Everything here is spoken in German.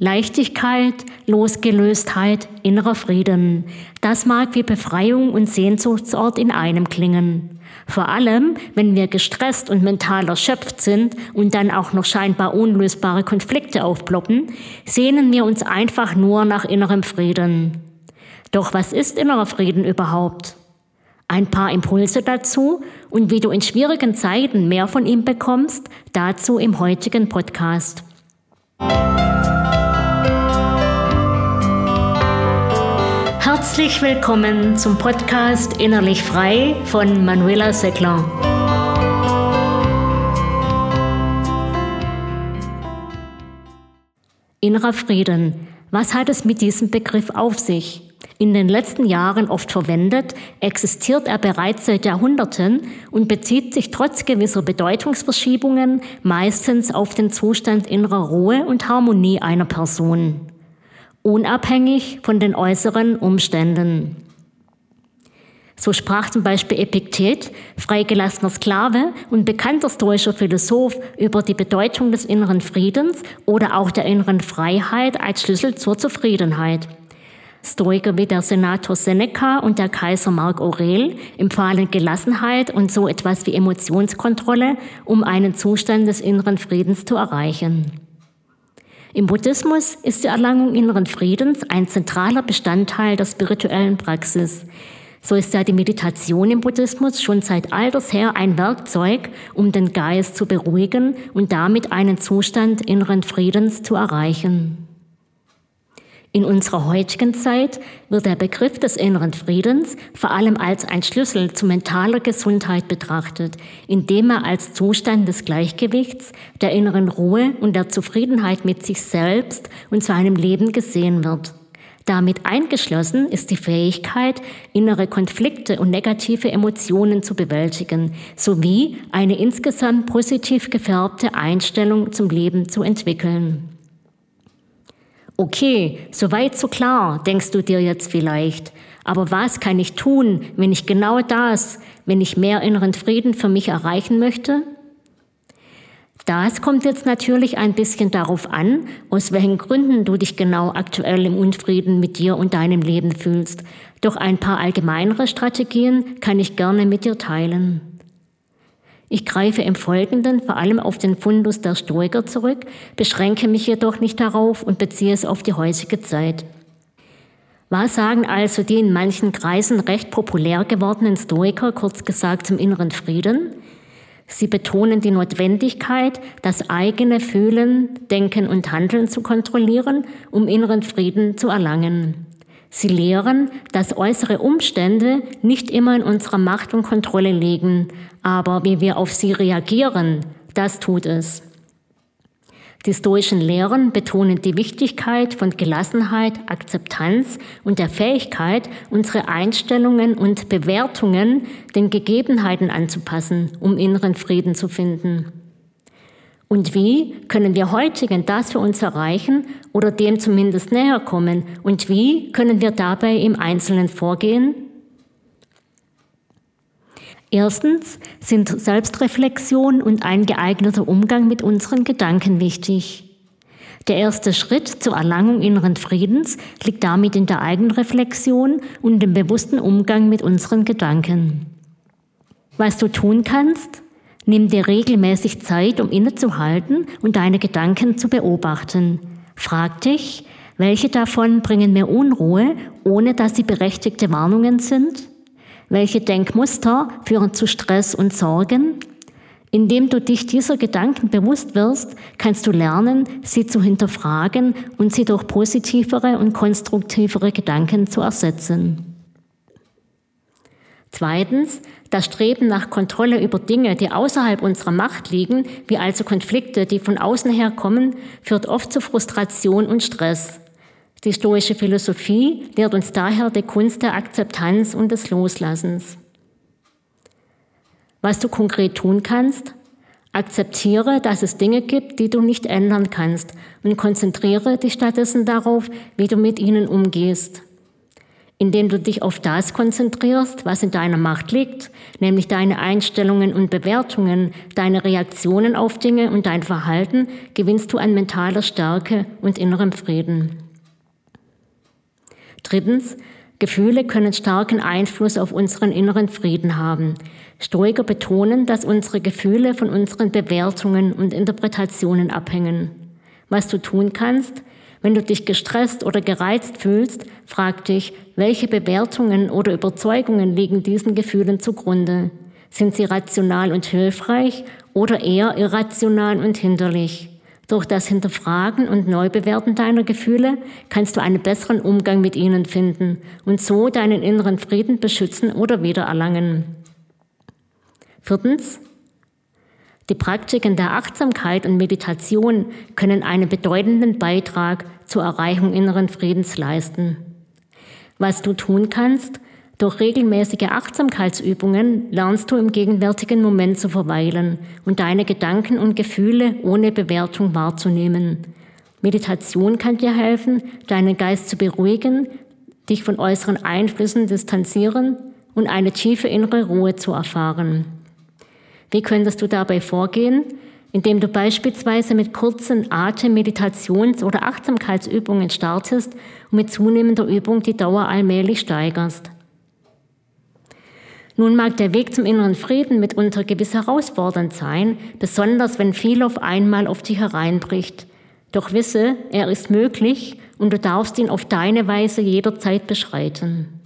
Leichtigkeit, Losgelöstheit, innerer Frieden. Das mag wie Befreiung und Sehnsuchtsort in einem klingen. Vor allem, wenn wir gestresst und mental erschöpft sind und dann auch noch scheinbar unlösbare Konflikte aufploppen, sehnen wir uns einfach nur nach innerem Frieden. Doch was ist innerer Frieden überhaupt? Ein paar Impulse dazu und wie du in schwierigen Zeiten mehr von ihm bekommst, dazu im heutigen Podcast. Herzlich willkommen zum Podcast Innerlich Frei von Manuela Seckler. Innerer Frieden. Was hat es mit diesem Begriff auf sich? In den letzten Jahren oft verwendet, existiert er bereits seit Jahrhunderten und bezieht sich trotz gewisser Bedeutungsverschiebungen meistens auf den Zustand innerer Ruhe und Harmonie einer Person unabhängig von den äußeren Umständen. So sprach zum Beispiel Epiktet, freigelassener Sklave und bekannter stoischer Philosoph, über die Bedeutung des inneren Friedens oder auch der inneren Freiheit als Schlüssel zur Zufriedenheit. Stoiker wie der Senator Seneca und der Kaiser Mark Aurel empfahlen Gelassenheit und so etwas wie Emotionskontrolle, um einen Zustand des inneren Friedens zu erreichen. Im Buddhismus ist die Erlangung inneren Friedens ein zentraler Bestandteil der spirituellen Praxis. So ist ja die Meditation im Buddhismus schon seit alters her ein Werkzeug, um den Geist zu beruhigen und damit einen Zustand inneren Friedens zu erreichen. In unserer heutigen Zeit wird der Begriff des inneren Friedens vor allem als ein Schlüssel zu mentaler Gesundheit betrachtet, indem er als Zustand des Gleichgewichts, der inneren Ruhe und der Zufriedenheit mit sich selbst und seinem Leben gesehen wird. Damit eingeschlossen ist die Fähigkeit, innere Konflikte und negative Emotionen zu bewältigen, sowie eine insgesamt positiv gefärbte Einstellung zum Leben zu entwickeln. Okay, soweit so klar, denkst du dir jetzt vielleicht. Aber was kann ich tun, wenn ich genau das, wenn ich mehr inneren Frieden für mich erreichen möchte? Das kommt jetzt natürlich ein bisschen darauf an, aus welchen Gründen du dich genau aktuell im Unfrieden mit dir und deinem Leben fühlst. Doch ein paar allgemeinere Strategien kann ich gerne mit dir teilen. Ich greife im Folgenden vor allem auf den Fundus der Stoiker zurück, beschränke mich jedoch nicht darauf und beziehe es auf die heutige Zeit. Was sagen also die in manchen Kreisen recht populär gewordenen Stoiker, kurz gesagt zum inneren Frieden? Sie betonen die Notwendigkeit, das eigene Fühlen, Denken und Handeln zu kontrollieren, um inneren Frieden zu erlangen. Sie lehren, dass äußere Umstände nicht immer in unserer Macht und Kontrolle liegen, aber wie wir auf sie reagieren, das tut es. Die stoischen Lehren betonen die Wichtigkeit von Gelassenheit, Akzeptanz und der Fähigkeit, unsere Einstellungen und Bewertungen den Gegebenheiten anzupassen, um inneren Frieden zu finden. Und wie können wir heutigen das für uns erreichen oder dem zumindest näher kommen? Und wie können wir dabei im Einzelnen vorgehen? Erstens sind Selbstreflexion und ein geeigneter Umgang mit unseren Gedanken wichtig. Der erste Schritt zur Erlangung inneren Friedens liegt damit in der Eigenreflexion und dem bewussten Umgang mit unseren Gedanken. Was du tun kannst? Nimm dir regelmäßig Zeit, um innezuhalten und deine Gedanken zu beobachten. Frag dich, welche davon bringen mir Unruhe, ohne dass sie berechtigte Warnungen sind? Welche Denkmuster führen zu Stress und Sorgen? Indem du dich dieser Gedanken bewusst wirst, kannst du lernen, sie zu hinterfragen und sie durch positivere und konstruktivere Gedanken zu ersetzen. Zweitens, das Streben nach Kontrolle über Dinge, die außerhalb unserer Macht liegen, wie also Konflikte, die von außen her kommen, führt oft zu Frustration und Stress. Die stoische Philosophie lehrt uns daher die Kunst der Akzeptanz und des Loslassens. Was du konkret tun kannst? Akzeptiere, dass es Dinge gibt, die du nicht ändern kannst und konzentriere dich stattdessen darauf, wie du mit ihnen umgehst. Indem du dich auf das konzentrierst, was in deiner Macht liegt, nämlich deine Einstellungen und Bewertungen, deine Reaktionen auf Dinge und dein Verhalten, gewinnst du an mentaler Stärke und innerem Frieden. Drittens, Gefühle können starken Einfluss auf unseren inneren Frieden haben. Stoiker betonen, dass unsere Gefühle von unseren Bewertungen und Interpretationen abhängen. Was du tun kannst, wenn du dich gestresst oder gereizt fühlst, frag dich, welche Bewertungen oder Überzeugungen liegen diesen Gefühlen zugrunde? Sind sie rational und hilfreich oder eher irrational und hinderlich? Durch das Hinterfragen und Neubewerten deiner Gefühle kannst du einen besseren Umgang mit ihnen finden und so deinen inneren Frieden beschützen oder wiedererlangen. Viertens, die Praktiken der Achtsamkeit und Meditation können einen bedeutenden Beitrag zur Erreichung inneren Friedens leisten. Was du tun kannst, durch regelmäßige Achtsamkeitsübungen lernst du im gegenwärtigen Moment zu verweilen und deine Gedanken und Gefühle ohne Bewertung wahrzunehmen. Meditation kann dir helfen, deinen Geist zu beruhigen, dich von äußeren Einflüssen distanzieren und eine tiefe innere Ruhe zu erfahren. Wie könntest du dabei vorgehen? Indem du beispielsweise mit kurzen Atem-, Meditations- oder Achtsamkeitsübungen startest und mit zunehmender Übung die Dauer allmählich steigerst. Nun mag der Weg zum inneren Frieden mitunter gewiss herausfordernd sein, besonders wenn viel auf einmal auf dich hereinbricht. Doch wisse, er ist möglich und du darfst ihn auf deine Weise jederzeit beschreiten.